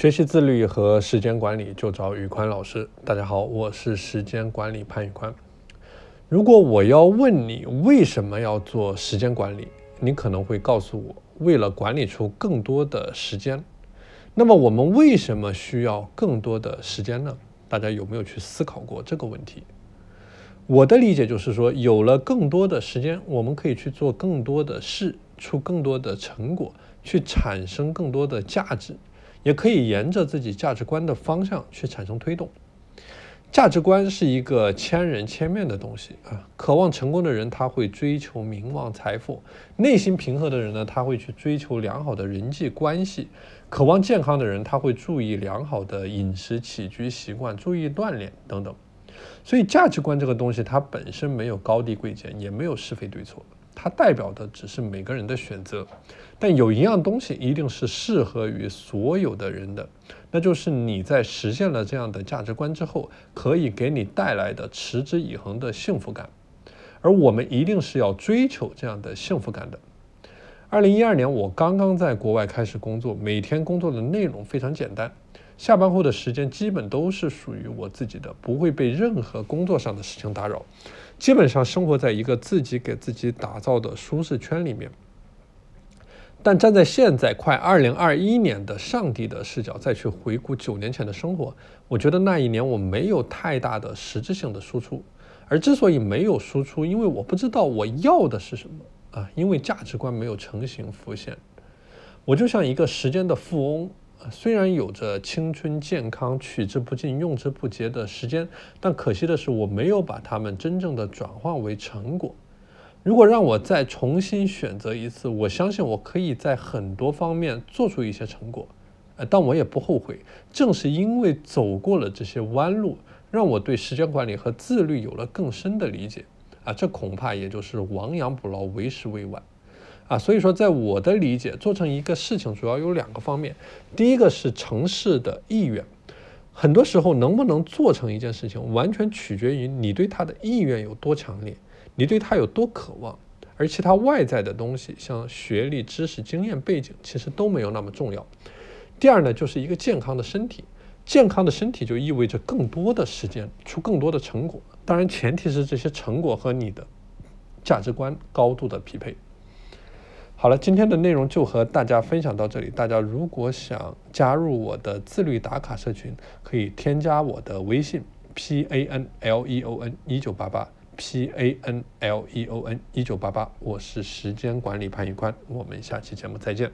学习自律和时间管理就找宇宽老师。大家好，我是时间管理潘宇宽。如果我要问你为什么要做时间管理，你可能会告诉我，为了管理出更多的时间。那么我们为什么需要更多的时间呢？大家有没有去思考过这个问题？我的理解就是说，有了更多的时间，我们可以去做更多的事，出更多的成果，去产生更多的价值。也可以沿着自己价值观的方向去产生推动。价值观是一个千人千面的东西啊。渴望成功的人，他会追求名望财富；内心平和的人呢，他会去追求良好的人际关系；渴望健康的人，他会注意良好的饮食起居习惯，注意锻炼等等。所以，价值观这个东西，它本身没有高低贵贱，也没有是非对错。它代表的只是每个人的选择，但有一样东西一定是适合于所有的人的，那就是你在实现了这样的价值观之后，可以给你带来的持之以恒的幸福感，而我们一定是要追求这样的幸福感的。二零一二年，我刚刚在国外开始工作，每天工作的内容非常简单，下班后的时间基本都是属于我自己的，不会被任何工作上的事情打扰。基本上生活在一个自己给自己打造的舒适圈里面，但站在现在快二零二一年的上帝的视角再去回顾九年前的生活，我觉得那一年我没有太大的实质性的输出，而之所以没有输出，因为我不知道我要的是什么啊，因为价值观没有成型浮现，我就像一个时间的富翁。虽然有着青春健康、取之不尽、用之不竭的时间，但可惜的是，我没有把它们真正的转化为成果。如果让我再重新选择一次，我相信我可以在很多方面做出一些成果，呃，但我也不后悔。正是因为走过了这些弯路，让我对时间管理和自律有了更深的理解。啊，这恐怕也就是亡羊补牢，为时未晚。啊，所以说，在我的理解，做成一个事情主要有两个方面。第一个是城市的意愿，很多时候能不能做成一件事情，完全取决于你对它的意愿有多强烈，你对它有多渴望。而其他外在的东西，像学历、知识、经验、背景，其实都没有那么重要。第二呢，就是一个健康的身体，健康的身体就意味着更多的时间，出更多的成果。当然，前提是这些成果和你的价值观高度的匹配。好了，今天的内容就和大家分享到这里。大家如果想加入我的自律打卡社群，可以添加我的微信 p a n l e o n 一九八八 p a n l e o n 一九八八。我是时间管理潘玉宽，我们下期节目再见。